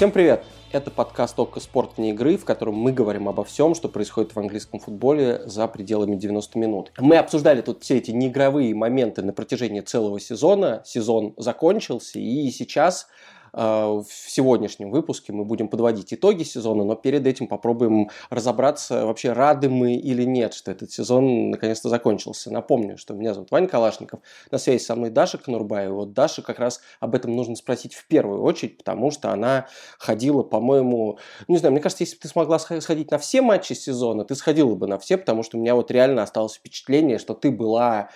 Всем привет! Это подкаст «Окко спорт вне игры», в котором мы говорим обо всем, что происходит в английском футболе за пределами 90 минут. Мы обсуждали тут все эти неигровые моменты на протяжении целого сезона. Сезон закончился, и сейчас в сегодняшнем выпуске мы будем подводить итоги сезона, но перед этим попробуем разобраться, вообще рады мы или нет, что этот сезон наконец-то закончился. Напомню, что меня зовут Ваня Калашников, на связи со мной Даша Конурбаева. Вот Даша как раз об этом нужно спросить в первую очередь, потому что она ходила, по-моему, ну, не знаю, мне кажется, если бы ты смогла сходить на все матчи сезона, ты сходила бы на все, потому что у меня вот реально осталось впечатление, что ты была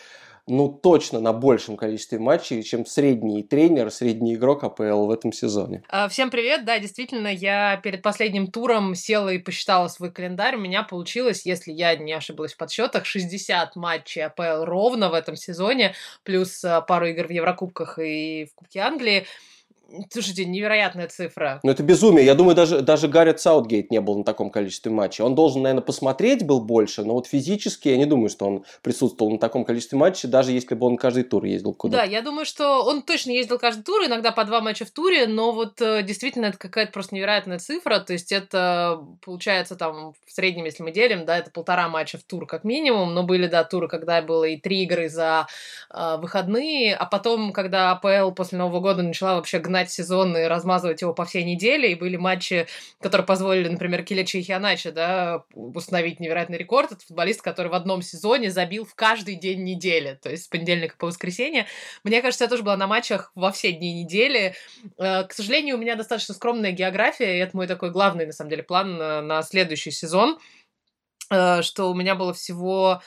ну, точно на большем количестве матчей, чем средний тренер, средний игрок АПЛ в этом сезоне. А, всем привет, да, действительно, я перед последним туром села и посчитала свой календарь, у меня получилось, если я не ошиблась в подсчетах, 60 матчей АПЛ ровно в этом сезоне, плюс а, пару игр в Еврокубках и в Кубке Англии. Слушайте, невероятная цифра. Ну, это безумие. Я думаю, даже, даже Гаррет Саутгейт не был на таком количестве матчей. Он должен, наверное, посмотреть был больше, но вот физически я не думаю, что он присутствовал на таком количестве матчей, даже если бы он каждый тур ездил куда-то. Да, я думаю, что он точно ездил каждый тур, иногда по два матча в туре, но вот э, действительно это какая-то просто невероятная цифра. То есть это получается там в среднем, если мы делим, да, это полтора матча в тур как минимум, но были, да, туры, когда было и три игры за э, выходные, а потом, когда АПЛ после Нового года начала вообще гнать гнать сезон и размазывать его по всей неделе, и были матчи, которые позволили, например, Килечи и Хианачи, да, установить невероятный рекорд. Это футболист, который в одном сезоне забил в каждый день недели, то есть с понедельника по воскресенье. Мне кажется, я тоже была на матчах во все дни недели. Э, к сожалению, у меня достаточно скромная география, и это мой такой главный, на самом деле, план на следующий сезон, э, что у меня было всего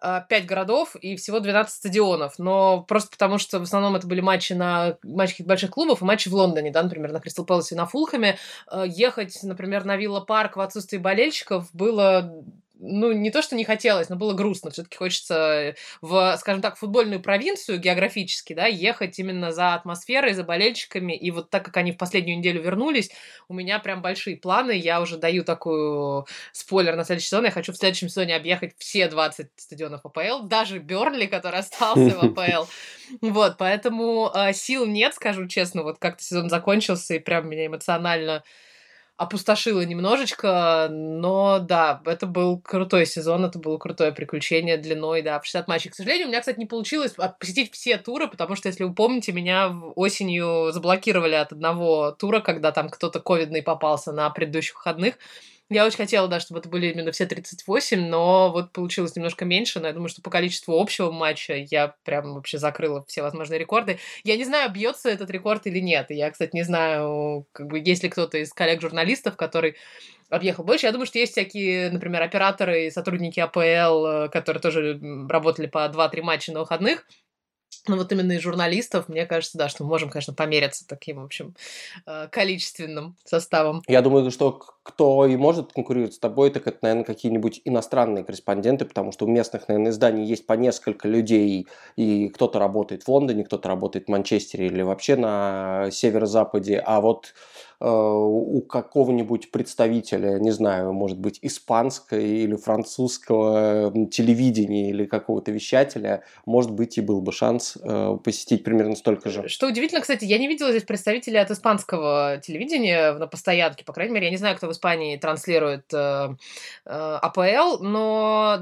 5 а, городов и всего 12 стадионов. Но просто потому, что в основном это были матчи на матчи больших клубов и матчи в Лондоне, да, например, на Кристал Пэлас и на Фулхаме. А, ехать, например, на Вилла Парк в отсутствии болельщиков было ну, не то, что не хотелось, но было грустно. Все-таки хочется в, скажем так, футбольную провинцию географически, да, ехать именно за атмосферой, за болельщиками. И вот так как они в последнюю неделю вернулись, у меня прям большие планы. Я уже даю такую спойлер на следующий сезон. Я хочу в следующем сезоне объехать все 20 стадионов АПЛ, даже Бернли, который остался в АПЛ. Вот, поэтому э, сил нет, скажу честно. Вот как-то сезон закончился, и прям меня эмоционально опустошило немножечко, но да, это был крутой сезон, это было крутое приключение длиной, да, в 60 матчей. К сожалению, у меня, кстати, не получилось посетить все туры, потому что, если вы помните, меня осенью заблокировали от одного тура, когда там кто-то ковидный попался на предыдущих выходных. Я очень хотела, да, чтобы это были именно все 38, но вот получилось немножко меньше, но я думаю, что по количеству общего матча я прям вообще закрыла все возможные рекорды. Я не знаю, бьется этот рекорд или нет. Я, кстати, не знаю, как бы, есть ли кто-то из коллег-журналистов, который объехал больше. Я думаю, что есть всякие, например, операторы и сотрудники АПЛ, э, которые тоже работали по 2-3 матча на выходных, ну вот именно из журналистов, мне кажется, да, что мы можем, конечно, помериться таким, в общем, э, количественным составом. Я думаю, что кто и может конкурировать с тобой, так это, наверное, какие-нибудь иностранные корреспонденты, потому что у местных, наверное, изданий есть по несколько людей, и кто-то работает в Лондоне, кто-то работает в Манчестере или вообще на северо-западе, а вот у какого-нибудь представителя, не знаю, может быть, испанского или французского телевидения или какого-то вещателя, может быть, и был бы шанс э, посетить примерно столько же. Что удивительно, кстати, я не видела здесь представителей от испанского телевидения на постоянке, по крайней мере, я не знаю, кто в Испании транслирует э, э, АПЛ, но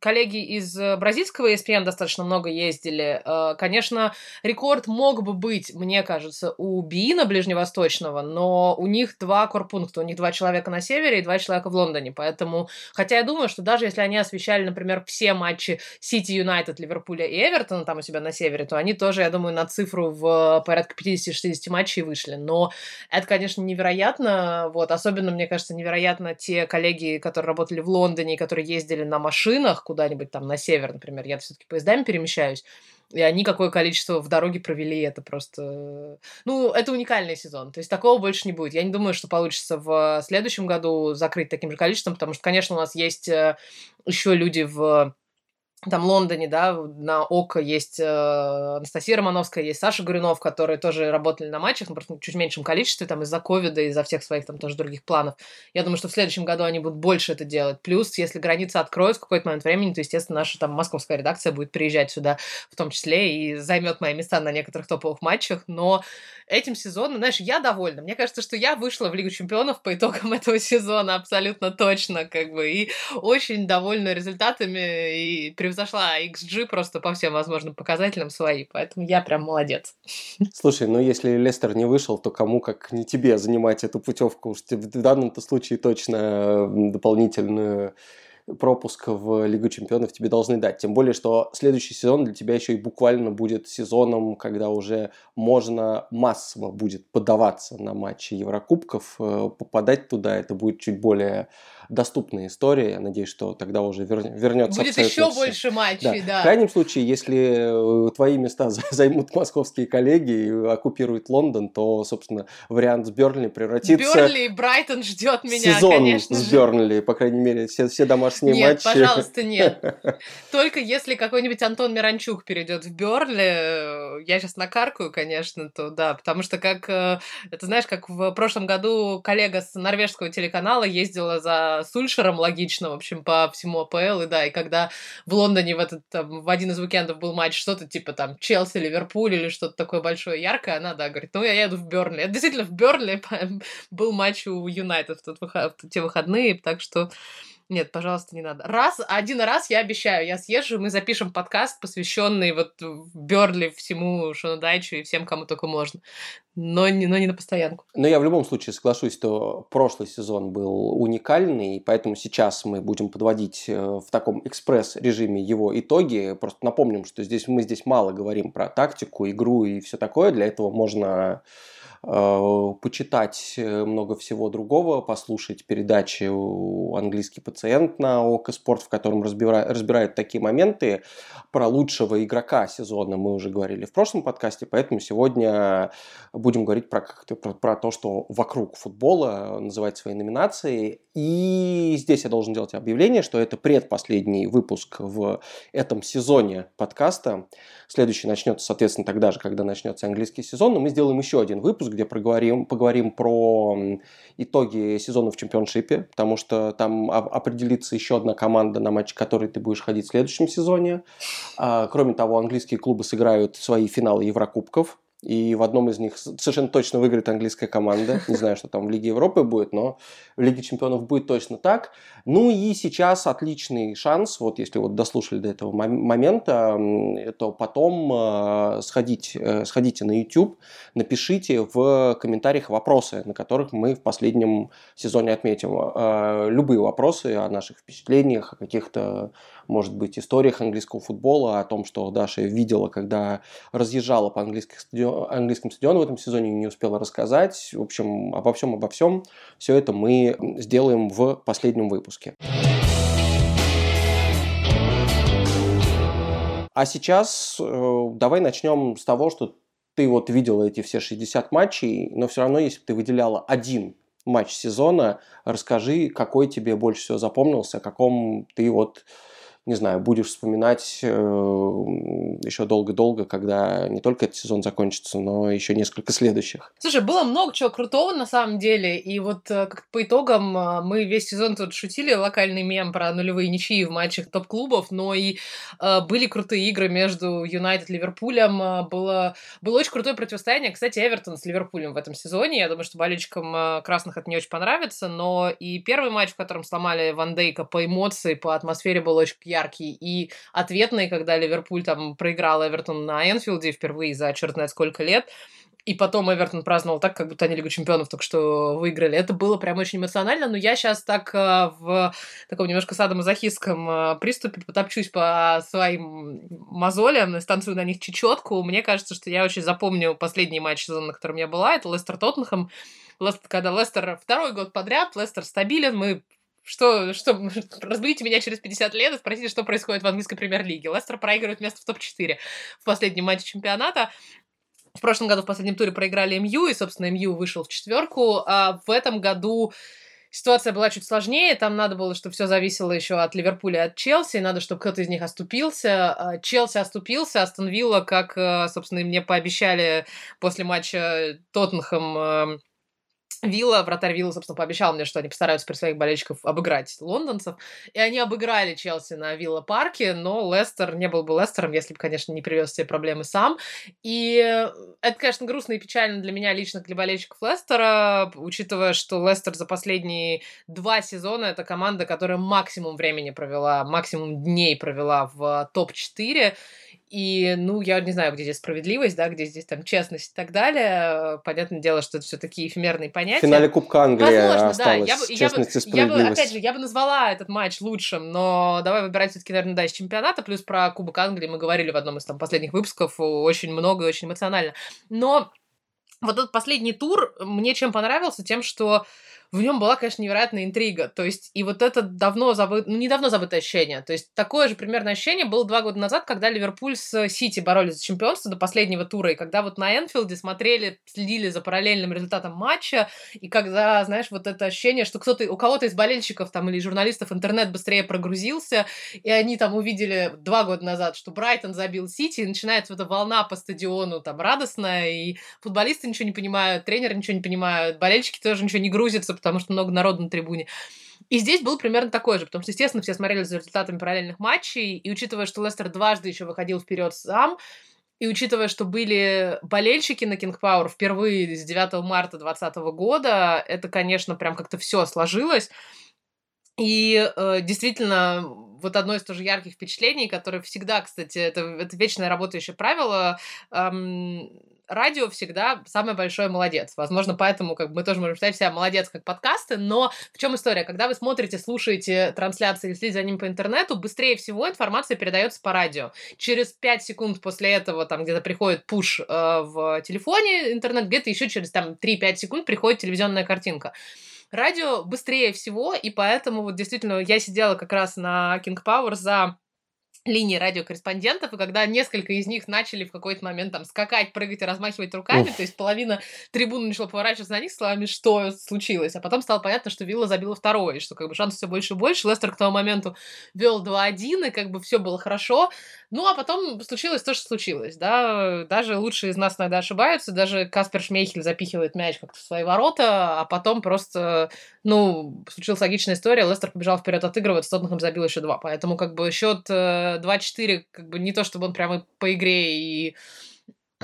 коллеги из э, бразильского ESPN достаточно много ездили. Э, конечно, рекорд мог бы быть, мне кажется, у Биина ближневосточного, но у них два корпункта, у них два человека на севере и два человека в Лондоне, поэтому, хотя я думаю, что даже если они освещали, например, все матчи Сити Юнайтед, Ливерпуля и Эвертона там у себя на севере, то они тоже, я думаю, на цифру в порядка 50-60 матчей вышли, но это, конечно, невероятно, вот, особенно, мне кажется, невероятно те коллеги, которые работали в Лондоне, которые ездили на машинах, куда-нибудь там на север, например, я все-таки поездами перемещаюсь, и они какое количество в дороге провели, это просто... Ну, это уникальный сезон, то есть такого больше не будет. Я не думаю, что получится в следующем году закрыть таким же количеством, потому что, конечно, у нас есть э, еще люди в там Лондоне, да, на ОКО есть э, Анастасия Романовская, есть Саша Горюнов, которые тоже работали на матчах, но просто в чуть меньшем количестве, там, из-за ковида, из-за всех своих там тоже других планов. Я думаю, что в следующем году они будут больше это делать. Плюс, если границы откроют в какой-то момент времени, то, естественно, наша там московская редакция будет приезжать сюда в том числе и займет мои места на некоторых топовых матчах, но этим сезоном, знаешь, я довольна. Мне кажется, что я вышла в Лигу чемпионов по итогам этого сезона абсолютно точно, как бы, и очень довольна результатами, и превзошла XG просто по всем возможным показателям свои, поэтому я прям молодец. Слушай, ну если Лестер не вышел, то кому как не тебе занимать эту путевку? Уж в данном-то случае точно дополнительную пропуск в Лигу чемпионов тебе должны дать. Тем более, что следующий сезон для тебя еще и буквально будет сезоном, когда уже можно массово будет подаваться на матчи Еврокубков, э, попадать туда. Это будет чуть более доступная история. Я надеюсь, что тогда уже вер... вернется Будет еще все. больше матчей, да. да. В крайнем случае, если э, твои места займут московские коллеги и оккупируют Лондон, то, собственно, вариант с Бернли превратится... Бернли и Брайтон ждет меня, сезон конечно с Бернли, по крайней мере, все, все домашние нет, матчи. Нет, пожалуйста, нет. Только если какой-нибудь Антон Миранчук перейдет в Бернли, э, я сейчас накаркаю, конечно, то да, потому что как, э, это знаешь, как в прошлом году коллега с норвежского телеканала ездила за Сульшером логично, в общем, по всему АПЛ, и да, и когда в Лондоне в, этот, там, в один из уикендов был матч что-то типа там Челси, Ливерпуль или что-то такое большое, яркое, она, да, говорит, ну, я еду в Бернли. Это действительно в Бернли был матч у Юнайтед в, в те выходные, так что нет, пожалуйста, не надо. Раз, один раз я обещаю, я съезжу, мы запишем подкаст, посвященный вот Берли всему Шонодайчу и всем, кому только можно. Но не, но не на постоянку. Но я в любом случае соглашусь, что прошлый сезон был уникальный, и поэтому сейчас мы будем подводить э, в таком экспресс-режиме его итоги. Просто напомним, что здесь мы здесь мало говорим про тактику, игру и все такое. Для этого можно почитать э, много всего другого, послушать передачи «Английский пациент» на ОК Спорт, в котором разбирают, разбирают такие моменты. Про лучшего игрока сезона мы уже говорили в прошлом подкасте, поэтому сегодня будем говорить про, про, про то, что вокруг футбола, называть свои номинации. И здесь я должен делать объявление, что это предпоследний выпуск в этом сезоне подкаста. Следующий начнется, соответственно, тогда же, когда начнется английский сезон. Но мы сделаем еще один выпуск, где проговорим, поговорим про итоги сезона в чемпионшипе, потому что там определится еще одна команда, на матч которой ты будешь ходить в следующем сезоне. А, кроме того, английские клубы сыграют свои финалы Еврокубков и в одном из них совершенно точно выиграет английская команда. Не знаю, что там в Лиге Европы будет, но в Лиге Чемпионов будет точно так. Ну и сейчас отличный шанс, вот если вот дослушали до этого момента, то потом э, сходить, э, сходите на YouTube, напишите в комментариях вопросы, на которых мы в последнем сезоне отметим. Э, любые вопросы о наших впечатлениях, о каких-то может быть, историях английского футбола, о том, что Даша видела, когда разъезжала по стадион, английским стадионам в этом сезоне, не успела рассказать. В общем, обо всем, обо всем. Все это мы сделаем в последнем выпуске. А сейчас э, давай начнем с того, что ты вот видела эти все 60 матчей, но все равно, если бы ты выделяла один матч сезона, расскажи, какой тебе больше всего запомнился, о каком ты вот не знаю, будешь вспоминать э, еще долго-долго, когда не только этот сезон закончится, но еще несколько следующих. Слушай, было много чего крутого на самом деле, и вот э, как по итогам э, мы весь сезон тут шутили локальный мем про нулевые ничьи в матчах топ-клубов, но и э, были крутые игры между Юнайтед и Ливерпулем, э, было, было очень крутое противостояние, кстати, Эвертон с Ливерпулем в этом сезоне, я думаю, что болельщикам красных это не очень понравится, но и первый матч, в котором сломали Ван Дейка по эмоции, по атмосфере был очень яркий, и ответный, когда Ливерпуль там проиграл Эвертон на Энфилде впервые за черт знает сколько лет, и потом Эвертон праздновал так, как будто они Лигу Чемпионов только что выиграли. Это было прям очень эмоционально, но я сейчас так э, в таком немножко садомазохистском э, приступе потопчусь по своим мозолям, станцую на них чечетку. Мне кажется, что я очень запомню последний матч сезона, на котором я была. Это Лестер-Тоттенхэм. Когда Лестер второй год подряд, Лестер стабилен, мы что, что, разбудите меня через 50 лет и спросите, что происходит в английской премьер-лиге. Лестер проигрывает место в топ-4 в последнем матче чемпионата. В прошлом году в последнем туре проиграли МЮ, и, собственно, МЮ вышел в четверку. А в этом году ситуация была чуть сложнее, там надо было, чтобы все зависело еще от Ливерпуля и от Челси, надо, чтобы кто-то из них оступился. А, Челси оступился, Астон Вилла, как, э, собственно, мне пообещали после матча Тоттенхэм эм, Вилла, вратарь Вилла, собственно, пообещал мне, что они постараются при своих болельщиков обыграть лондонцев. И они обыграли Челси на Вилла Парке, но Лестер не был бы Лестером, если бы, конечно, не привез себе проблемы сам. И это, конечно, грустно и печально для меня лично, для болельщиков Лестера, учитывая, что Лестер за последние два сезона это команда, которая максимум времени провела, максимум дней провела в топ-4. И, ну, я не знаю, где здесь справедливость, да, где здесь там честность и так далее. Понятное дело, что это все такие эфемерные понятия. В финале Кубка Англии Возможно, осталось да. Я бы, честность я бы, я бы, опять же, я бы назвала этот матч лучшим, но давай выбирать все-таки, наверное, да, из чемпионата. Плюс про Кубок Англии мы говорили в одном из там последних выпусков очень много и очень эмоционально. Но вот этот последний тур мне чем понравился? Тем, что в нем была, конечно, невероятная интрига. То есть, и вот это давно забытое, ну, недавно забытое ощущение. То есть, такое же примерно ощущение было два года назад, когда Ливерпуль с Сити боролись за чемпионство до последнего тура, и когда вот на Энфилде смотрели, следили за параллельным результатом матча, и когда, знаешь, вот это ощущение, что кто-то, у кого-то из болельщиков там или журналистов интернет быстрее прогрузился, и они там увидели два года назад, что Брайтон забил Сити, и начинается вот эта волна по стадиону там радостная, и футболисты ничего не понимают, тренеры ничего не понимают, болельщики тоже ничего не грузятся, потому что много народу на трибуне. И здесь был примерно такой же, потому что, естественно, все смотрели за результатами параллельных матчей, и учитывая, что Лестер дважды еще выходил вперед сам, и учитывая, что были болельщики на King Power впервые с 9 марта 2020 года, это, конечно, прям как-то все сложилось. И э, действительно, вот одно из тоже ярких впечатлений, которое всегда, кстати, это, это вечное работающее правило, эм, радио всегда самый большой молодец. Возможно, поэтому как бы, мы тоже можем считать себя молодец как подкасты, но в чем история? Когда вы смотрите, слушаете трансляции или следите за ним по интернету, быстрее всего информация передается по радио. Через 5 секунд после этого там где-то приходит пуш э, в телефоне интернет, где-то еще через там 3-5 секунд приходит телевизионная картинка. Радио быстрее всего, и поэтому вот действительно я сидела как раз на King Power за линии радиокорреспондентов, и когда несколько из них начали в какой-то момент там скакать, прыгать и размахивать руками, Уф. то есть половина трибуны начала поворачиваться на них словами, что случилось, а потом стало понятно, что Вилла забила второе, и что как бы шансов все больше и больше, Лестер к тому моменту вел 2-1, и как бы все было хорошо, ну, а потом случилось то, что случилось, да, даже лучшие из нас иногда ошибаются, даже Каспер Шмейхель запихивает мяч как-то в свои ворота, а потом просто, ну, случилась логичная история, Лестер побежал вперед отыгрывать, Тоттенхэм забил еще два, поэтому как бы счет 2-4, как бы не то, чтобы он прямо по игре и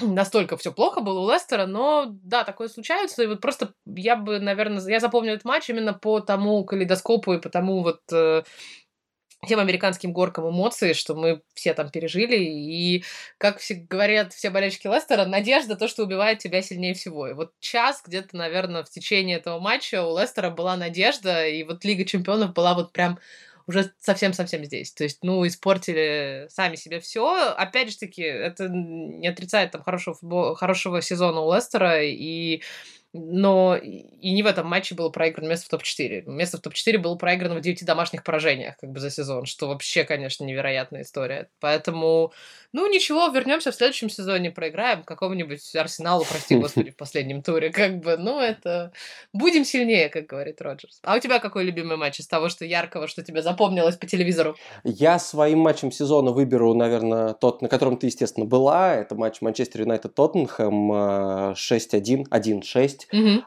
настолько все плохо было у Лестера, но да, такое случается, и вот просто я бы, наверное, я запомню этот матч именно по тому калейдоскопу и по тому вот э, тем американским горкам эмоций, что мы все там пережили. И, как все говорят все болельщики Лестера, надежда то, что убивает тебя сильнее всего. И вот час где-то, наверное, в течение этого матча у Лестера была надежда, и вот Лига Чемпионов была вот прям уже совсем-совсем здесь. То есть, ну, испортили сами себе все. Опять же таки, это не отрицает там хорошего, футбол, хорошего сезона у Лестера, и но и не в этом матче было проиграно место в топ-4. Место в топ-4 было проиграно в 9 домашних поражениях как бы за сезон, что вообще, конечно, невероятная история. Поэтому, ну ничего, вернемся в следующем сезоне, проиграем какому-нибудь Арсеналу, прости господи, в последнем туре, как бы, ну это... Будем сильнее, как говорит Роджерс. А у тебя какой любимый матч из того, что яркого, что тебе запомнилось по телевизору? Я своим матчем сезона выберу, наверное, тот, на котором ты, естественно, была. Это матч Манчестер Юнайтед-Тоттенхэм 6-1, 1-6 есть угу.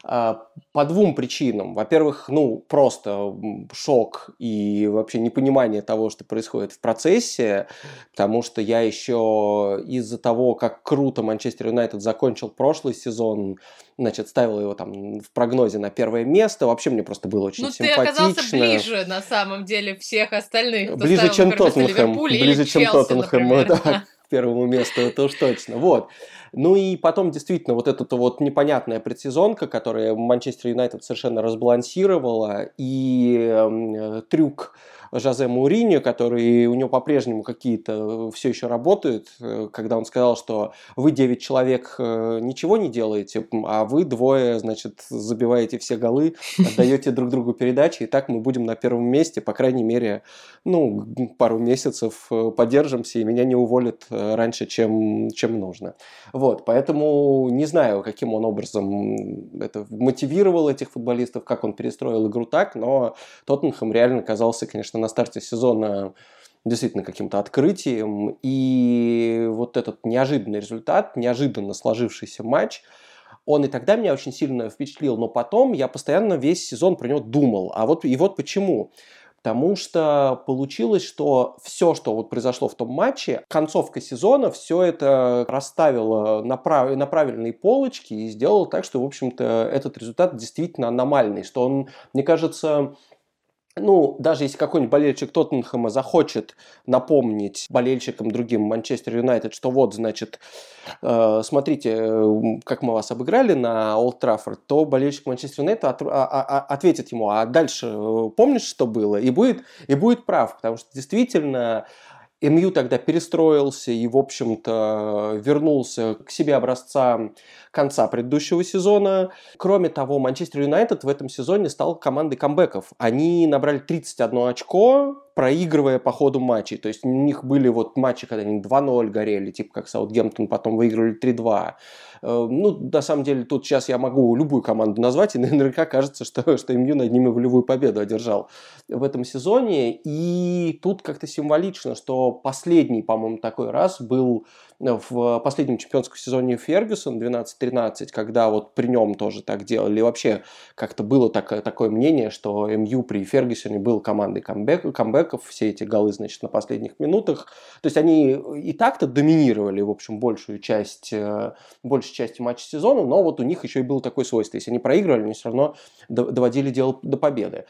по двум причинам. Во-первых, ну, просто шок и вообще непонимание того, что происходит в процессе, потому что я еще из-за того, как круто Манчестер Юнайтед закончил прошлый сезон, значит, ставил его там в прогнозе на первое место. Вообще мне просто было очень ну, симпатично. ты оказался ближе, на самом деле, всех остальных. Ближе, чем Тоттенхэм. Ближе, чем Тоттенхэм, да, к первому месту, это уж точно. Вот. Ну и потом действительно вот эта вот непонятная предсезонка, которая Манчестер Юнайтед совершенно разбалансировала, и э, трюк Жозе Мауриньо, который у него по-прежнему какие-то все еще работают, когда он сказал, что вы 9 человек ничего не делаете, а вы двое, значит, забиваете все голы, отдаете друг другу передачи, и так мы будем на первом месте, по крайней мере, ну, пару месяцев подержимся, и меня не уволят раньше, чем, чем нужно. Вот, поэтому не знаю, каким он образом это мотивировал этих футболистов, как он перестроил игру так, но Тоттенхэм реально казался, конечно, на старте сезона действительно каким-то открытием. И вот этот неожиданный результат, неожиданно сложившийся матч, он и тогда меня очень сильно впечатлил, но потом я постоянно весь сезон про него думал. А вот и вот почему. Потому что получилось, что все, что вот произошло в том матче, концовка сезона, все это расставило на, прав... на правильные полочки и сделало так, что, в общем-то, этот результат действительно аномальный. Что он, мне кажется, ну, даже если какой-нибудь болельщик Тоттенхэма захочет напомнить болельщикам другим Манчестер Юнайтед, что вот, значит, э, смотрите, как мы вас обыграли на Олд Траффорд, то болельщик Манчестер Юнайтед от, а, а, а, ответит ему, а дальше э, помнишь, что было? И будет, и будет прав, потому что действительно МЮ тогда перестроился и, в общем-то, вернулся к себе образца конца предыдущего сезона. Кроме того, Манчестер Юнайтед в этом сезоне стал командой камбэков. Они набрали 31 очко, проигрывая по ходу матчей. То есть у них были вот матчи, когда они 2-0 горели, типа как Саутгемптон, потом выиграли 3-2. Э, ну, на самом деле, тут сейчас я могу любую команду назвать, и наверняка кажется, что, что МЮ над ними волевую победу одержал в этом сезоне. И тут как-то символично, что последний, по-моему, такой раз был в последнем чемпионском сезоне Фергюсон 12-13, когда вот при нем тоже так делали. Вообще как-то было такое, такое мнение, что МЮ при Фергюсоне был командой камбэк, камбэков, все эти голы, значит, на последних минутах. То есть они и так-то доминировали, в общем, большую часть, э, большую часть матча сезона, но вот у них еще и было такое свойство. Если они проигрывали, они все равно доводили дело до победы.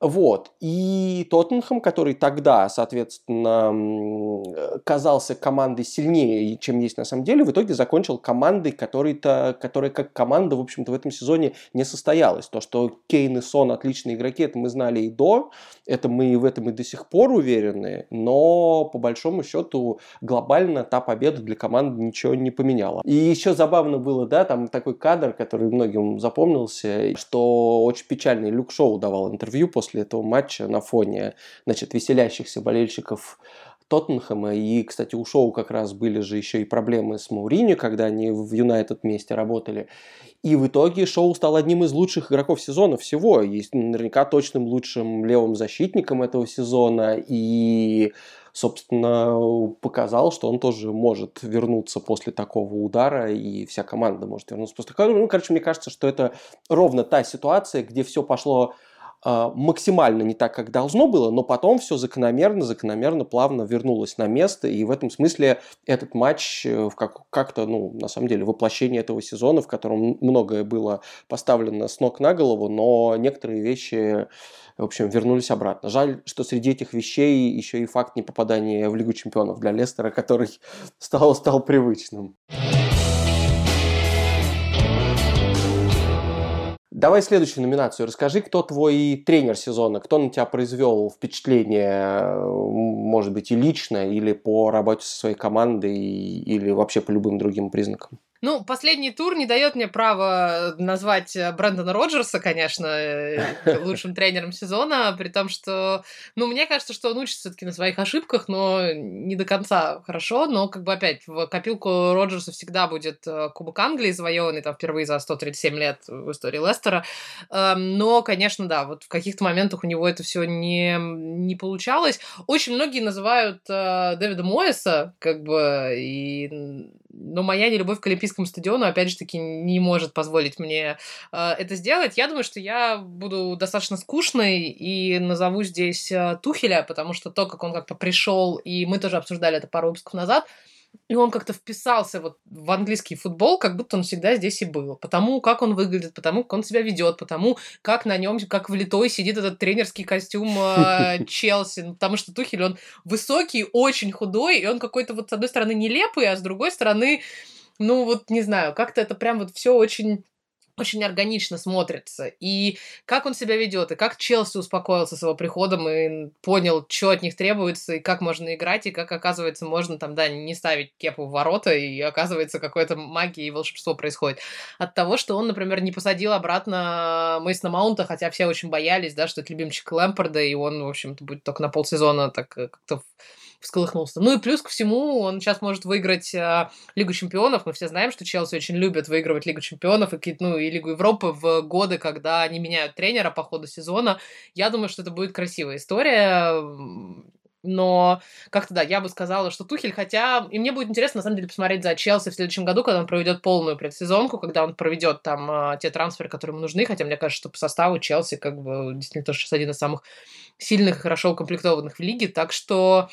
Вот. И Тоттенхэм, который тогда, соответственно, казался командой сильнее, чем есть на самом деле, в итоге закончил командой, которая, которая как команда, в общем-то, в этом сезоне не состоялась. То, что Кейн и Сон отличные игроки, это мы знали и до, это мы в этом и до сих пор уверены, но по большому счету глобально та победа для команды ничего не поменяла. И еще забавно было, да, там такой кадр, который многим запомнился, что очень печальный Люк Шоу давал интервью после этого матча на фоне значит, веселящихся болельщиков Тоттенхэма. И, кстати, у Шоу как раз были же еще и проблемы с Мауриньо, когда они в Юнайтед вместе работали. И в итоге Шоу стал одним из лучших игроков сезона всего. Есть наверняка точным лучшим левым защитником этого сезона. И собственно, показал, что он тоже может вернуться после такого удара, и вся команда может вернуться после такого. Ну, короче, мне кажется, что это ровно та ситуация, где все пошло максимально не так, как должно было, но потом все закономерно, закономерно, плавно вернулось на место, и в этом смысле этот матч э, как- как-то, ну, на самом деле, воплощение этого сезона, в котором многое было поставлено с ног на голову, но некоторые вещи, в общем, вернулись обратно. Жаль, что среди этих вещей еще и факт непопадания в Лигу чемпионов для Лестера, который стал, стал привычным. Давай следующую номинацию. Расскажи, кто твой тренер сезона, кто на тебя произвел впечатление, может быть, и лично, или по работе со своей командой, или вообще по любым другим признакам? Ну, последний тур не дает мне права назвать э, Брэндона Роджерса, конечно, э, лучшим тренером сезона, при том, что, ну, мне кажется, что он учится все-таки на своих ошибках, но не до конца хорошо, но, как бы, опять, в копилку Роджерса всегда будет э, Кубок Англии завоеванный, там, впервые за 137 лет в истории Лестера, эм, но, конечно, да, вот в каких-то моментах у него это все не, не получалось. Очень многие называют Дэвида Моэса, как бы, и... но моя нелюбовь к Олимпийскому Олимпийскому стадиону, опять же таки, не может позволить мне э, это сделать. Я думаю, что я буду достаточно скучной и назову здесь э, Тухеля, потому что то, как он как-то пришел, и мы тоже обсуждали это пару выпусков назад, и он как-то вписался вот в английский футбол, как будто он всегда здесь и был. Потому как он выглядит, потому как он себя ведет, потому как на нем, как влитой сидит этот тренерский костюм э, Челси. Потому что Тухель, он высокий, очень худой, и он какой-то вот с одной стороны нелепый, а с другой стороны ну вот не знаю, как-то это прям вот все очень очень органично смотрится. И как он себя ведет, и как Челси успокоился с его приходом и понял, что от них требуется, и как можно играть, и как, оказывается, можно там, да, не ставить кепу в ворота, и оказывается, какое-то магия и волшебство происходит. От того, что он, например, не посадил обратно Мейсона Маунта, хотя все очень боялись, да, что это любимчик Лэмпорда, и он, в общем-то, будет только на полсезона так э, как-то всколыхнулся. Ну и плюс ко всему, он сейчас может выиграть э, Лигу чемпионов. Мы все знаем, что Челси очень любят выигрывать Лигу чемпионов и, ну, и Лигу Европы в годы, когда они меняют тренера по ходу сезона. Я думаю, что это будет красивая история. Но как-то да, я бы сказала, что Тухель, хотя... И мне будет интересно, на самом деле, посмотреть за Челси в следующем году, когда он проведет полную предсезонку, когда он проведет там а, те трансферы, которые ему нужны, хотя мне кажется, что по составу Челси как бы действительно тоже сейчас один из самых сильных и хорошо укомплектованных в лиге, так что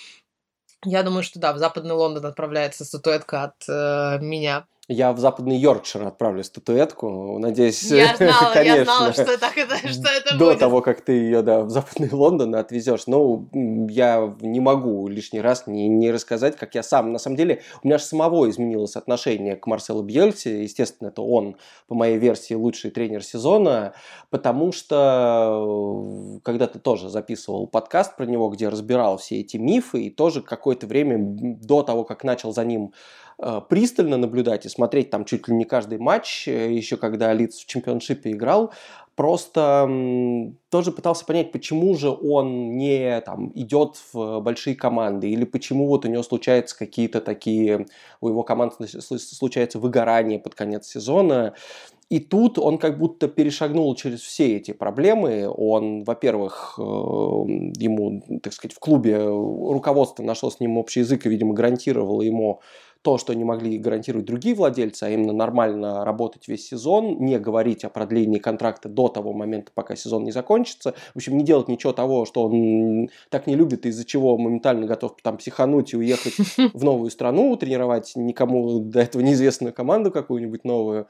я думаю, что да, в Западный Лондон отправляется статуэтка от э, меня. Я в западный Йоркшир отправлю статуэтку. Надеюсь, я знала, конечно. Я знала, что, так это, что это До будет. того, как ты ее да, в западный Лондон отвезешь. Ну, я не могу лишний раз не, не рассказать, как я сам. На самом деле, у меня же самого изменилось отношение к Марселу Бьельсе. Естественно, это он, по моей версии, лучший тренер сезона, потому что когда ты тоже записывал подкаст про него, где разбирал все эти мифы, и тоже какое-то время до того, как начал за ним Э, пристально наблюдать и смотреть там чуть ли не каждый матч, э, еще когда Лиц в чемпионшипе играл, просто тоже пытался понять, почему же он не там, идет в большие команды, или почему вот у него случаются какие-то такие, у его команды случается выгорание под конец сезона. И тут он как будто перешагнул через все эти проблемы. Он, во-первых, э, ему, так сказать, в клубе руководство нашло с ним общий язык и, видимо, гарантировало ему то, что не могли гарантировать другие владельцы, а именно нормально работать весь сезон, не говорить о продлении контракта до того момента, пока сезон не закончится. В общем, не делать ничего того, что он так не любит, из-за чего моментально готов там психануть и уехать в новую страну, тренировать никому до этого неизвестную команду какую-нибудь новую.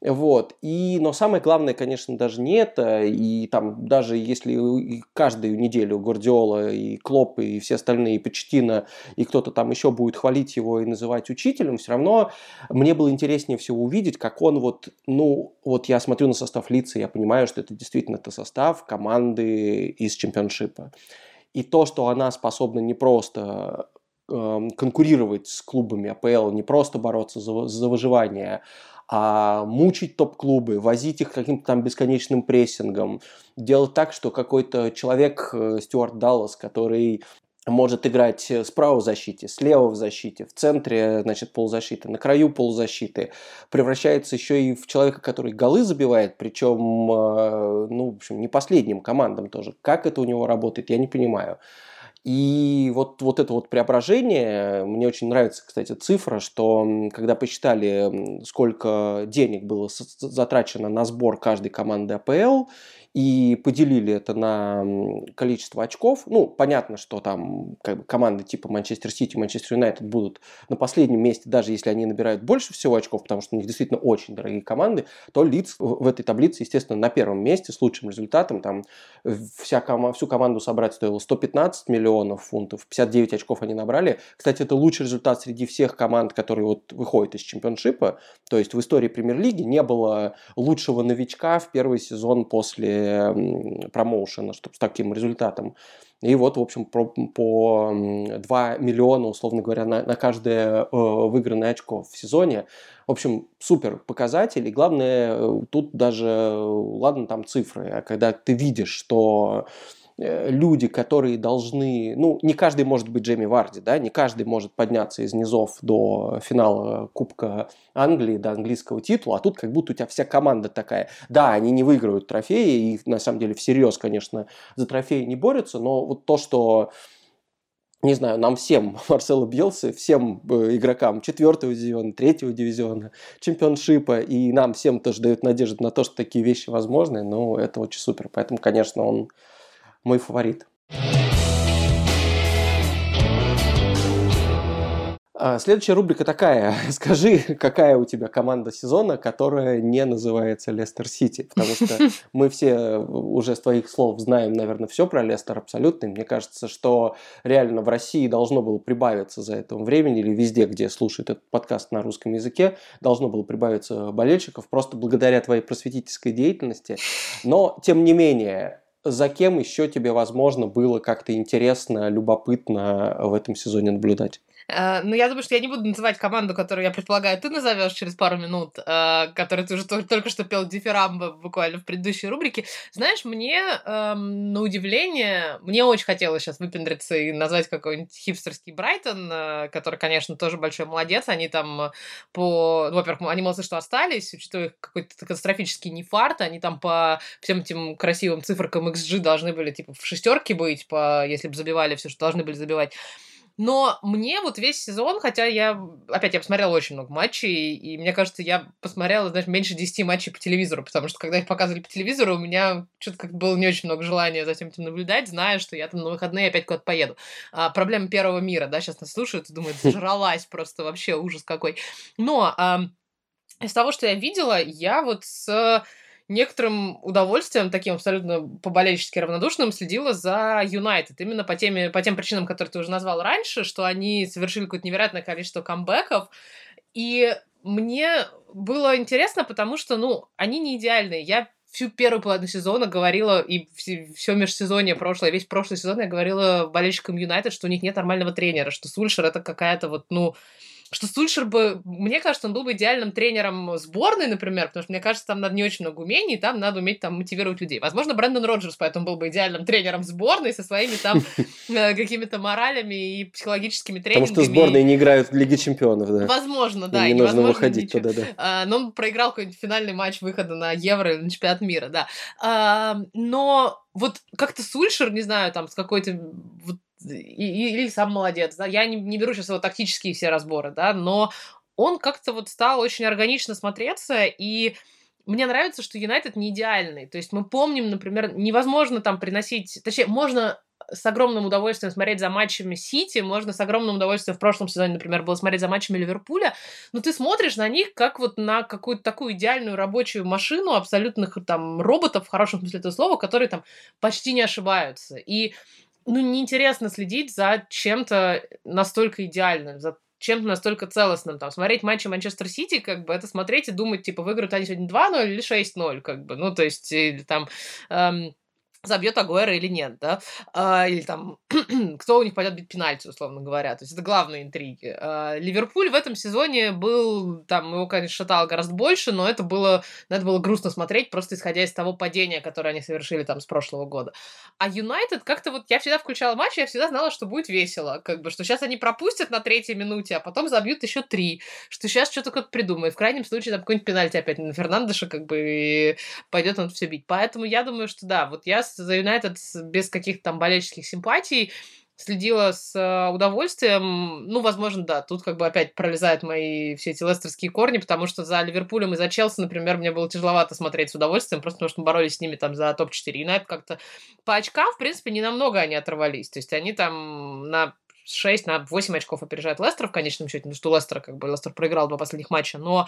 Вот. И, но самое главное, конечно, даже не это. И там даже если каждую неделю Гвардиола и Клоп и все остальные, и Почтина, и кто-то там еще будет хвалить его и называть учителем, все равно мне было интереснее всего увидеть, как он вот, ну, вот я смотрю на состав лица, я понимаю, что это действительно это состав команды из чемпионшипа. И то, что она способна не просто э, конкурировать с клубами АПЛ, не просто бороться за, за выживание, а мучить топ-клубы, возить их каким-то там бесконечным прессингом, делать так, что какой-то человек, э, Стюарт Даллас, который может играть справа в защите, слева в защите, в центре, значит, полузащиты, на краю полузащиты, превращается еще и в человека, который голы забивает, причем, э, ну, в общем, не последним командам тоже. Как это у него работает, я не понимаю. И вот, вот это вот преображение, мне очень нравится, кстати, цифра, что когда посчитали, сколько денег было затрачено на сбор каждой команды АПЛ, и поделили это на количество очков. Ну, понятно, что там как бы, команды типа Манчестер Сити, Манчестер Юнайтед будут на последнем месте, даже если они набирают больше всего очков, потому что у них действительно очень дорогие команды, то Лидс в этой таблице, естественно, на первом месте с лучшим результатом. Там вся кома, всю команду собрать стоило 115 миллионов фунтов, 59 очков они набрали. Кстати, это лучший результат среди всех команд, которые вот выходят из чемпионшипа. То есть в истории премьер-лиги не было лучшего новичка в первый сезон после промоушена, чтобы с таким результатом. И вот, в общем, по, по 2 миллиона, условно говоря, на, на каждое э, выигранное очко в сезоне. В общем, супер показатель. И главное, э, тут даже, ладно, там цифры, а когда ты видишь, что Э, люди, которые должны, ну, не каждый может быть Джейми Варди, да, не каждый может подняться из низов до финала Кубка Англии, до английского титула, а тут как будто у тебя вся команда такая. Да, они не выиграют трофеи, и на самом деле всерьез, конечно, за трофеи не борются, но вот то, что не знаю, нам всем, Марсело Бьелсы, всем э, игрокам четвертого дивизиона, третьего дивизиона, чемпионшипа, и нам всем тоже дают надежду на то, что такие вещи возможны, ну, это очень супер. Поэтому, конечно, он мой фаворит. А, следующая рубрика такая. Скажи, какая у тебя команда сезона, которая не называется Лестер Сити? Потому что мы все уже с твоих слов знаем, наверное, все про Лестер абсолютно. мне кажется, что реально в России должно было прибавиться за это времени, или везде, где слушают этот подкаст на русском языке, должно было прибавиться болельщиков просто благодаря твоей просветительской деятельности. Но, тем не менее, за кем еще тебе, возможно, было как-то интересно, любопытно в этом сезоне наблюдать? Э, ну, я думаю, что я не буду называть команду, которую, я предполагаю, ты назовешь через пару минут, э, которую ты уже только что пел дифирамбо буквально в предыдущей рубрике. Знаешь, мне, эм, на удивление, мне очень хотелось сейчас выпендриться и назвать какой-нибудь хипстерский Брайтон, э, который, конечно, тоже большой молодец. Они там по... Ну, во-первых, они молодцы, что остались, учитывая какой-то катастрофический нефарт, они там по всем этим красивым циферкам XG должны были, типа, в шестерке быть, по... если бы забивали все, что должны были забивать. Но мне вот весь сезон, хотя я, опять, я посмотрела очень много матчей, и мне кажется, я посмотрела, знаешь, меньше 10 матчей по телевизору, потому что когда их показывали по телевизору, у меня что-то как было не очень много желания за этим наблюдать, зная, что я там на выходные опять куда-то поеду. А, проблема первого мира, да, сейчас нас слушают и думают, зажралась просто вообще, ужас какой. Но а, из того, что я видела, я вот с некоторым удовольствием, таким абсолютно по-болельчески равнодушным, следила за Юнайтед. Именно по, теме, по тем причинам, которые ты уже назвал раньше, что они совершили какое-то невероятное количество камбэков. И мне было интересно, потому что, ну, они не идеальные. Я всю первую половину сезона говорила, и все межсезонье прошлое, весь прошлый сезон я говорила болельщикам Юнайтед, что у них нет нормального тренера, что Сульшер это какая-то вот, ну, что Сульшер бы, мне кажется, он был бы идеальным тренером сборной, например, потому что, мне кажется, там надо не очень много умений, там надо уметь там мотивировать людей. Возможно, Брэндон Роджерс поэтому был бы идеальным тренером сборной со своими там э, какими-то моралями и психологическими тренингами. Потому что сборные не играют в Лиге Чемпионов, да. Возможно, да. И не нужно выходить туда, да. А, но он проиграл какой-нибудь финальный матч выхода на Евро или на чемпионат мира, да. А, но вот как-то Сульшер, не знаю, там с какой-то вот или сам молодец, да, я не, не беру сейчас его тактические все разборы, да, но он как-то вот стал очень органично смотреться, и мне нравится, что Юнайтед не идеальный. То есть мы помним, например, невозможно там приносить... Точнее, можно с огромным удовольствием смотреть за матчами Сити, можно с огромным удовольствием в прошлом сезоне, например, было смотреть за матчами Ливерпуля, но ты смотришь на них как вот на какую-то такую идеальную рабочую машину абсолютных там роботов, в хорошем смысле этого слова, которые там почти не ошибаются. И ну, неинтересно следить за чем-то настолько идеальным, за чем-то настолько целостным. Там, смотреть матчи Манчестер Сити, как бы, это смотреть и думать, типа, выиграют они сегодня 2-0 или 6-0, как бы. Ну, то есть, или там... Эм, забьет Агуэра или нет, да, а, или там, кто у них пойдет бить пенальти, условно говоря, то есть это главные интриги. А, Ливерпуль в этом сезоне был, там, его, конечно, шатало гораздо больше, но это было, это было грустно смотреть, просто исходя из того падения, которое они совершили там с прошлого года. А Юнайтед как-то вот, я всегда включала матч, я всегда знала, что будет весело, как бы, что сейчас они пропустят на третьей минуте, а потом забьют еще три, что сейчас что-то кто-то придумает, в крайнем случае там какой-нибудь пенальти опять на Фернандеша, как бы, и пойдет он все бить. Поэтому я думаю, что да, вот я за Юнайтед без каких-то там болельческих симпатий следила с э, удовольствием. Ну, возможно, да, тут как бы опять пролезают мои все эти лестерские корни, потому что за Ливерпулем и за Челси, например, мне было тяжеловато смотреть с удовольствием, просто потому что мы боролись с ними там за топ-4. Юнайтед как-то по очкам, в принципе, не намного они оторвались. То есть они там на 6, на 8 очков опережают Лестер в конечном счете, потому что Лестер, как бы, Лестер проиграл два последних матча, но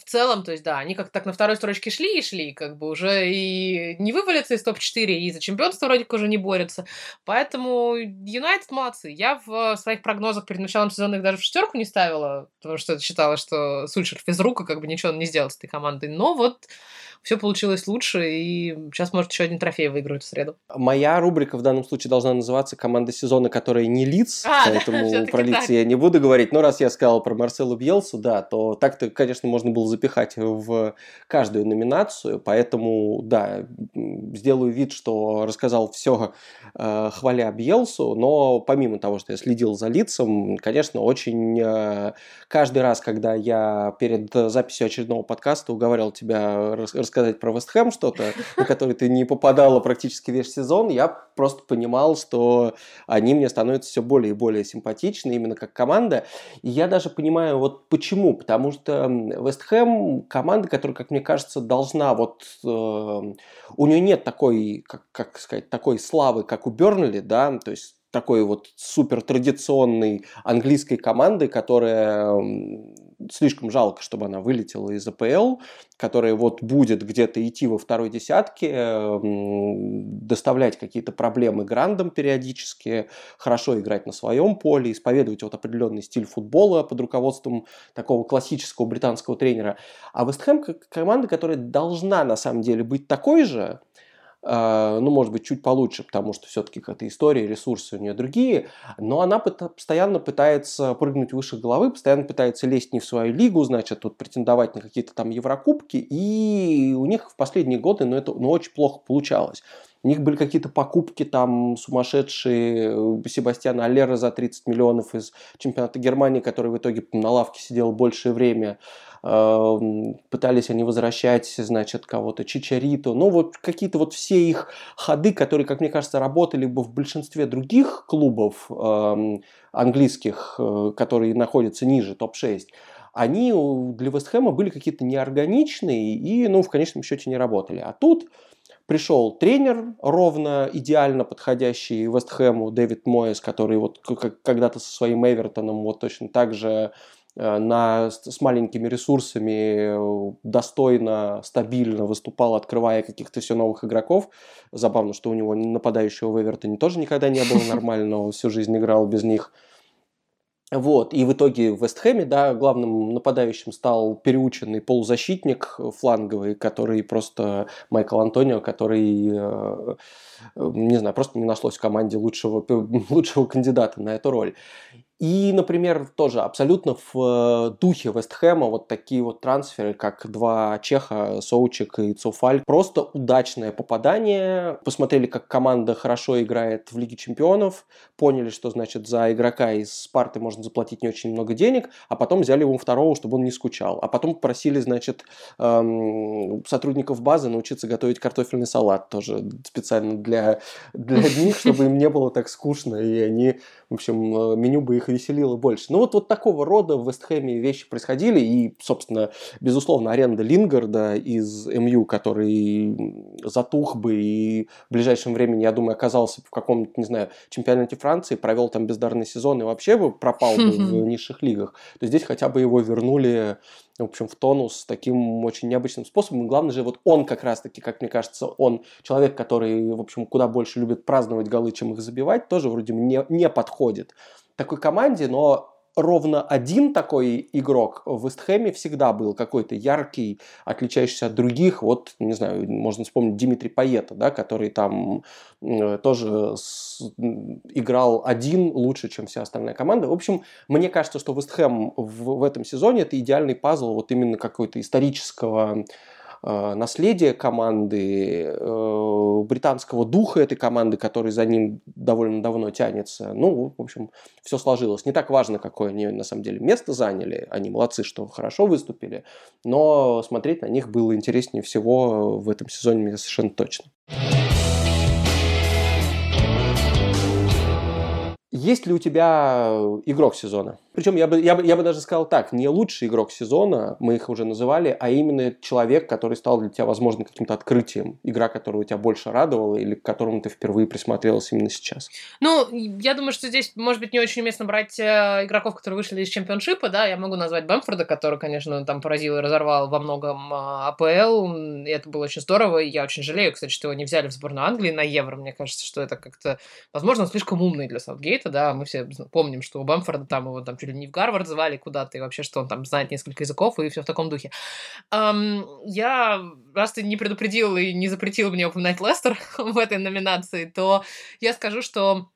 в целом, то есть, да, они как так на второй строчке шли и шли, как бы уже и не вывалятся из топ-4, и за чемпионство вроде как уже не борются. Поэтому Юнайтед молодцы. Я в своих прогнозах перед началом сезона их даже в шестерку не ставила, потому что считала, что Сульшер физрука, как бы ничего не сделал с этой командой. Но вот все получилось лучше, и сейчас, может, еще один трофей выиграют в среду. Моя рубрика в данном случае должна называться «Команда сезона, которая не лиц», а, поэтому да, про лиц я не буду говорить. Но раз я сказал про Марселу Бьелсу, да, то так-то, конечно, можно было запихать в каждую номинацию, поэтому, да, сделаю вид, что рассказал все, э, хваля Бьелсу, но помимо того, что я следил за лицом, конечно, очень э, каждый раз, когда я перед записью очередного подкаста уговаривал тебя рассказать рассказать про Вестхэм что-то, на который ты не попадала практически весь сезон, я просто понимал, что они мне становятся все более и более симпатичны именно как команда. И я даже понимаю вот почему. Потому что Вестхэм команда, которая, как мне кажется, должна вот... Э, у нее нет такой, как, как сказать, такой славы, как у Бернли, да, то есть такой вот супер традиционной английской команды, которая слишком жалко, чтобы она вылетела из АПЛ, которая вот будет где-то идти во второй десятке, доставлять какие-то проблемы грандам периодически, хорошо играть на своем поле, исповедовать вот определенный стиль футбола под руководством такого классического британского тренера. А Вестхэм команда, которая должна на самом деле быть такой же, ну, может быть, чуть получше, потому что все-таки какая-то история, ресурсы у нее другие, но она постоянно пытается прыгнуть выше головы, постоянно пытается лезть не в свою лигу, значит, тут претендовать на какие-то там Еврокубки, и у них в последние годы, ну, это ну, очень плохо получалось. У них были какие-то покупки там сумасшедшие. Э, Себастьяна Аллера за 30 миллионов из чемпионата Германии, который в итоге на лавке сидел большее время пытались они возвращать, значит, кого-то, Чичарито, ну вот какие-то вот все их ходы, которые, как мне кажется, работали бы в большинстве других клубов английских, э, которые находятся ниже топ-6, они для Вестхэма были какие-то неорганичные и, ну, в конечном счете не работали. А тут пришел тренер, ровно идеально подходящий Вестхэму, Дэвид Моэс, который вот когда-то со своим Эвертоном вот точно так же Э, на, с маленькими ресурсами э, достойно, стабильно выступал, открывая каких-то все новых игроков. Забавно, что у него нападающего в Эвертоне тоже никогда не было нормально, он всю жизнь играл без них. Вот, и в итоге в Вестхэме, да, главным нападающим стал переученный полузащитник фланговый, который просто Майкл Антонио, который, э, не знаю, просто не нашлось в команде лучшего, лучшего кандидата на эту роль. И, например, тоже абсолютно в э, духе Вестхэма вот такие вот трансферы, как два чеха, Соучик и Цуфаль. Просто удачное попадание. Посмотрели, как команда хорошо играет в Лиге Чемпионов, поняли, что, значит, за игрока из Спарты можно заплатить не очень много денег, а потом взяли ему второго, чтобы он не скучал. А потом попросили, значит, эм, сотрудников базы научиться готовить картофельный салат тоже специально для, для них, чтобы им не было так скучно, и они, в общем, э, меню бы их веселило больше. Ну вот, вот такого рода в Вестхэме вещи происходили, и, собственно, безусловно, аренда Лингарда из МЮ, который затух бы и в ближайшем времени, я думаю, оказался в каком-то, не знаю, чемпионате Франции, провел там бездарный сезон и вообще бы пропал бы в низших лигах, то здесь хотя бы его вернули в общем, в тонус таким очень необычным способом. И главное же, вот он как раз-таки, как мне кажется, он человек, который, в общем, куда больше любит праздновать голы, чем их забивать, тоже вроде не, не подходит такой команде, но ровно один такой игрок в Вестхэме всегда был какой-то яркий, отличающийся от других. Вот, не знаю, можно вспомнить Димитрий Паета, да, который там э, тоже с, играл один лучше, чем вся остальная команда. В общем, мне кажется, что Вестхэм в, в этом сезоне это идеальный пазл вот именно какой-то исторического наследие команды, э, британского духа этой команды, который за ним довольно давно тянется. Ну, в общем, все сложилось. Не так важно, какое они на самом деле место заняли. Они молодцы, что хорошо выступили. Но смотреть на них было интереснее всего в этом сезоне, мне совершенно точно. Есть ли у тебя игрок сезона? Причем я бы, я, бы, я бы даже сказал так, не лучший игрок сезона, мы их уже называли, а именно человек, который стал для тебя, возможно, каким-то открытием. Игра, которая тебя больше радовала или к которому ты впервые присмотрелась именно сейчас. Ну, я думаю, что здесь, может быть, не очень уместно брать э, игроков, которые вышли из чемпионшипа, да, я могу назвать Бэмфорда, который, конечно, там поразил и разорвал во многом э, АПЛ, и это было очень здорово, и я очень жалею, кстати, что его не взяли в сборную Англии на Евро, мне кажется, что это как-то, возможно, слишком умный для Саутгейта, да, мы все помним, что у Бэмфорда там его там чуть ли не в Гарвард звали куда-то, и вообще, что он там знает несколько языков, и все в таком духе. Um, я, раз ты не предупредил и не запретил мне упоминать Лестер в этой номинации, то я скажу, что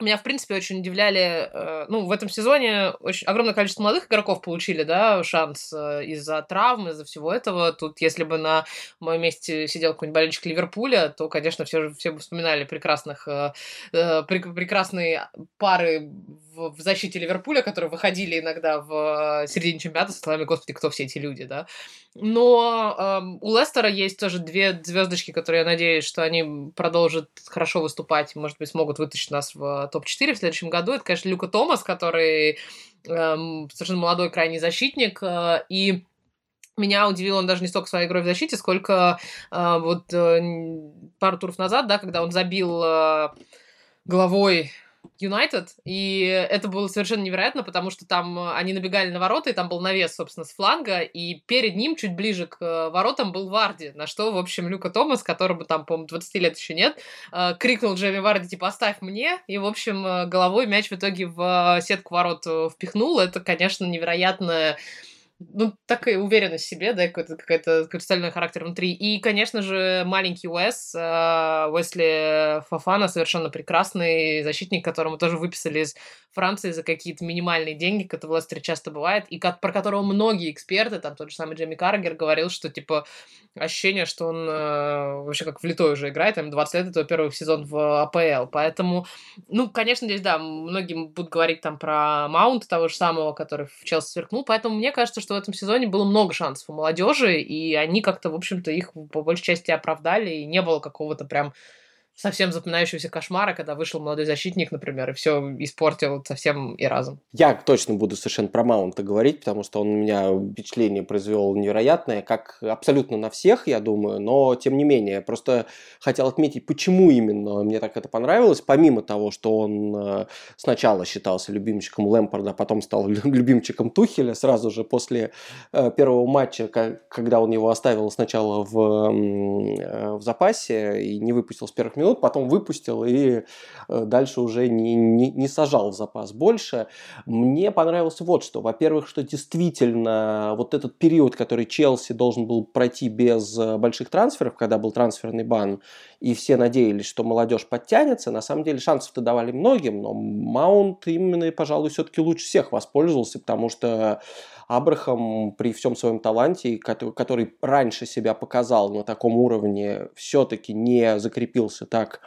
меня, в принципе, очень удивляли, э, ну, в этом сезоне очень огромное количество молодых игроков получили, да, шанс э, из-за травм, из-за всего этого. Тут, если бы на моем месте сидел какой-нибудь болельщик Ливерпуля, то, конечно, все, все бы вспоминали прекрасных, э, прекрасные пары в, в защите Ливерпуля, которые выходили иногда в середине чемпионата со словами «Господи, кто все эти люди?», да. Но э, у Лестера есть тоже две звездочки, которые я надеюсь, что они продолжат хорошо выступать, может быть, смогут вытащить нас в топ-4 в следующем году. Это, конечно, Люка Томас, который э, совершенно молодой крайний защитник, э, и меня удивил он даже не столько своей игрой в защите, сколько э, вот э, пару туров назад, да, когда он забил э, головой Юнайтед, и это было совершенно невероятно, потому что там они набегали на ворота, и там был навес, собственно, с фланга, и перед ним, чуть ближе к э, воротам, был Варди, на что, в общем, Люка Томас, которому там, по-моему, 20 лет еще нет, э, крикнул Джейми Варди, типа, оставь мне, и, в общем, э, головой мяч в итоге в сетку ворот впихнул. Это, конечно, невероятное ну, такая уверенность в себе, да, какой-то, какой-то, стальной характер внутри. И, конечно же, маленький Уэс, э, Уэсли Фафана, совершенно прекрасный защитник, которому тоже выписали из Франции за какие-то минимальные деньги, как это в Лестере часто бывает, и как, про которого многие эксперты, там тот же самый Джейми Каргер говорил, что, типа, ощущение, что он э, вообще как влитой уже играет, там 20 лет, это первый сезон в АПЛ, поэтому, ну, конечно, здесь, да, многие будут говорить там про Маунт того же самого, который в Челси сверкнул, поэтому мне кажется, что в этом сезоне было много шансов у молодежи, и они как-то, в общем-то, их по большей части оправдали, и не было какого-то прям совсем запоминающегося кошмара, когда вышел молодой защитник, например, и все испортил совсем и разом. Я точно буду совершенно про Маунта говорить, потому что он у меня впечатление произвел невероятное, как абсолютно на всех, я думаю, но тем не менее, просто хотел отметить, почему именно мне так это понравилось, помимо того, что он э, сначала считался любимчиком Лэмпорда, потом стал любимчиком Тухеля сразу же после э, первого матча, когда он его оставил сначала в, э, в запасе и не выпустил с первых минут, минут, потом выпустил и э, дальше уже не, не, не сажал в запас больше. Мне понравилось вот что. Во-первых, что действительно вот этот период, который Челси должен был пройти без э, больших трансферов, когда был трансферный бан, и все надеялись, что молодежь подтянется, на самом деле шансов-то давали многим, но Маунт именно, пожалуй, все-таки лучше всех воспользовался, потому что Абрахам при всем своем таланте, который, раньше себя показал на таком уровне, все-таки не закрепился так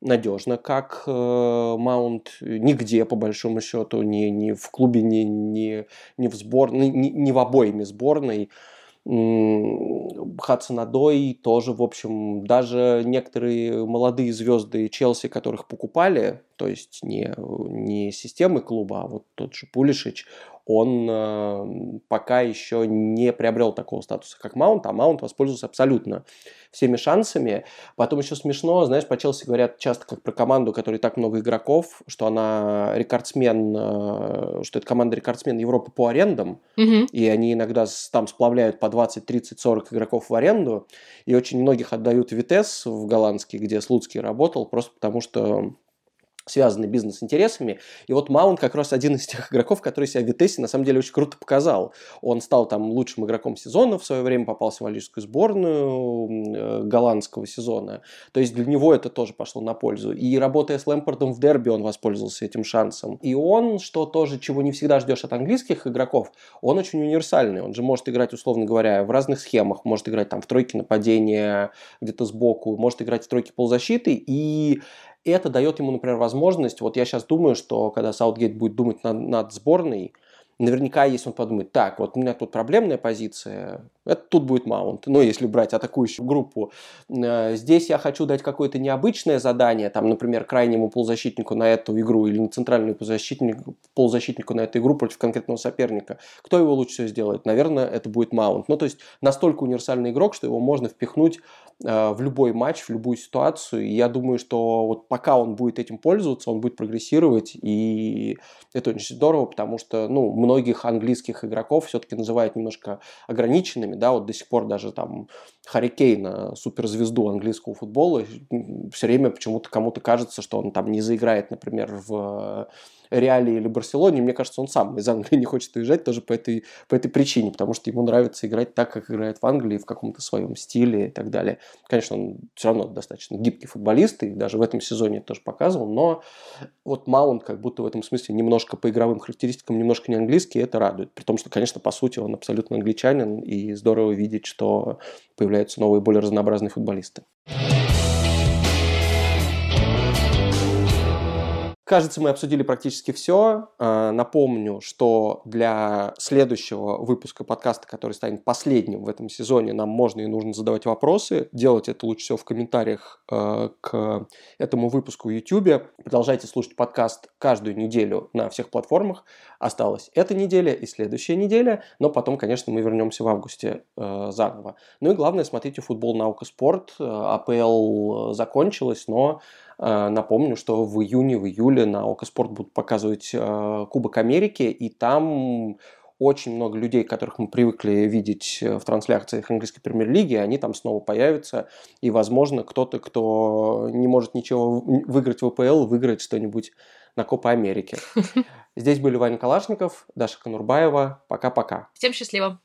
надежно, как э, Маунт нигде, по большому счету, ни, ни в клубе, ни, ни, ни в сборной, ни, ни в обоими сборной. Хадсонадой тоже, в общем, даже некоторые молодые звезды Челси, которых покупали, то есть не, не системы клуба, а вот тот же Пулишич, он э, пока еще не приобрел такого статуса, как Маунт, а Маунт воспользовался абсолютно всеми шансами. Потом еще смешно, знаешь, по Челси говорят часто как про команду, которой так много игроков, что она рекордсмен, э, что это команда рекордсмен Европы по арендам, угу. и они иногда там сплавляют по 20, 30, 40 игроков в аренду, и очень многих отдают Витес в голландский, где Слуцкий работал, просто потому что связаны бизнес-интересами. И вот Маунт как раз один из тех игроков, который себя в Витесе на самом деле очень круто показал. Он стал там лучшим игроком сезона, в свое время попался в валийскую сборную э, голландского сезона. То есть для него это тоже пошло на пользу. И работая с Лэмпортом в дерби, он воспользовался этим шансом. И он, что тоже, чего не всегда ждешь от английских игроков, он очень универсальный. Он же может играть, условно говоря, в разных схемах. Может играть там в тройке нападения где-то сбоку, может играть в тройке полузащиты. И это дает ему, например, возможность, вот я сейчас думаю, что когда Саутгейт будет думать над, над сборной, наверняка, если он подумает, так, вот у меня тут проблемная позиция, это тут будет маунт. Ну, если брать атакующую группу. Э, здесь я хочу дать какое-то необычное задание, там, например, крайнему полузащитнику на эту игру или на центральному полузащитнику, полузащитнику на эту игру против конкретного соперника. Кто его лучше всего сделает? Наверное, это будет маунт. Ну, то есть настолько универсальный игрок, что его можно впихнуть э, в любой матч, в любую ситуацию. И я думаю, что вот пока он будет этим пользоваться, он будет прогрессировать. И это очень здорово, потому что ну, многих английских игроков все-таки называют немножко ограниченными да, вот до сих пор даже там Харри Кейна, суперзвезду английского футбола, все время почему-то кому-то кажется, что он там не заиграет, например, в Реале или Барселоне, мне кажется, он сам из Англии не хочет уезжать тоже по этой, по этой причине, потому что ему нравится играть так, как играет в Англии, в каком-то своем стиле и так далее. Конечно, он все равно достаточно гибкий футболист, и даже в этом сезоне тоже показывал, но вот Маунт как будто в этом смысле немножко по игровым характеристикам немножко не английский, и это радует. При том, что, конечно, по сути он абсолютно англичанин, и здорово видеть, что появляются новые, более разнообразные футболисты. Кажется, мы обсудили практически все. А, напомню, что для следующего выпуска подкаста, который станет последним в этом сезоне, нам можно и нужно задавать вопросы. Делать это лучше всего в комментариях а, к этому выпуску в YouTube. Продолжайте слушать подкаст каждую неделю на всех платформах. Осталась эта неделя и следующая неделя, но потом, конечно, мы вернемся в августе а, заново. Ну и главное, смотрите футбол, наука, спорт. АПЛ закончилась, но Напомню, что в июне, в июле на Око Спорт будут показывать Кубок Америки, и там очень много людей, которых мы привыкли видеть в трансляциях английской премьер-лиги, они там снова появятся. И, возможно, кто-то, кто не может ничего выиграть в АПЛ, выиграет что-нибудь на Копа Америки. Здесь были Ваня Калашников, Даша Конурбаева. Пока-пока. Всем счастливо.